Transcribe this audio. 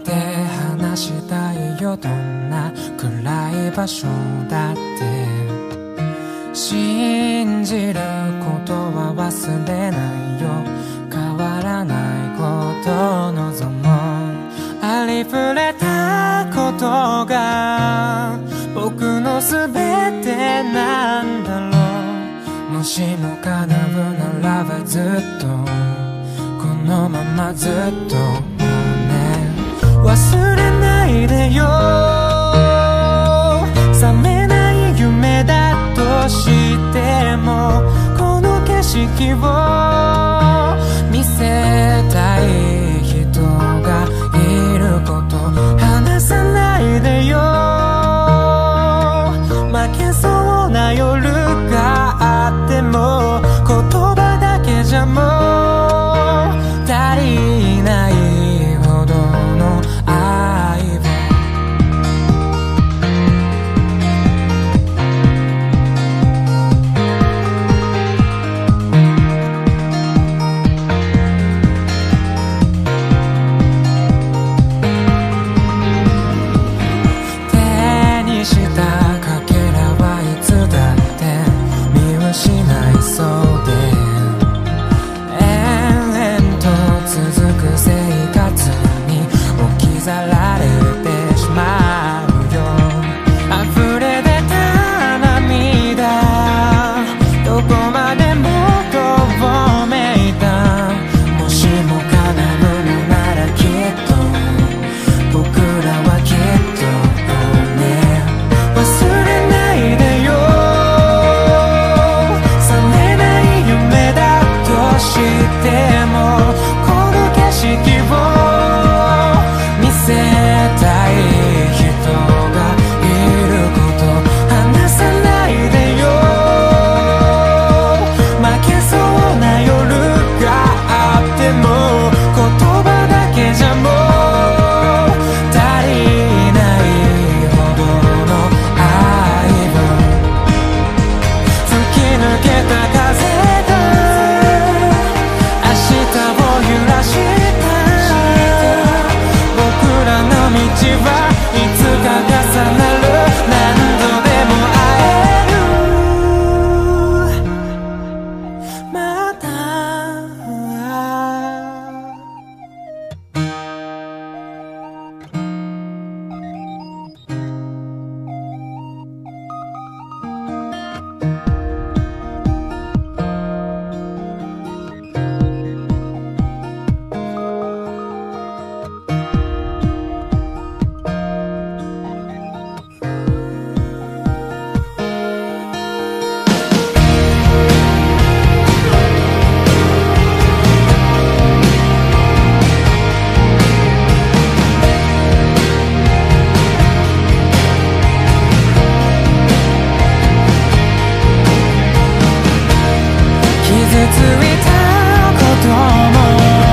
て話したいよ。どんな暗い場所だって。信じることは忘れないよ。変わらないことを望もう。ありふれたことが僕の全てなんだろう。もしも叶うならばずっと。このままずっと。忘れないでよ。覚めない夢だとしてもこの景色を to harm us.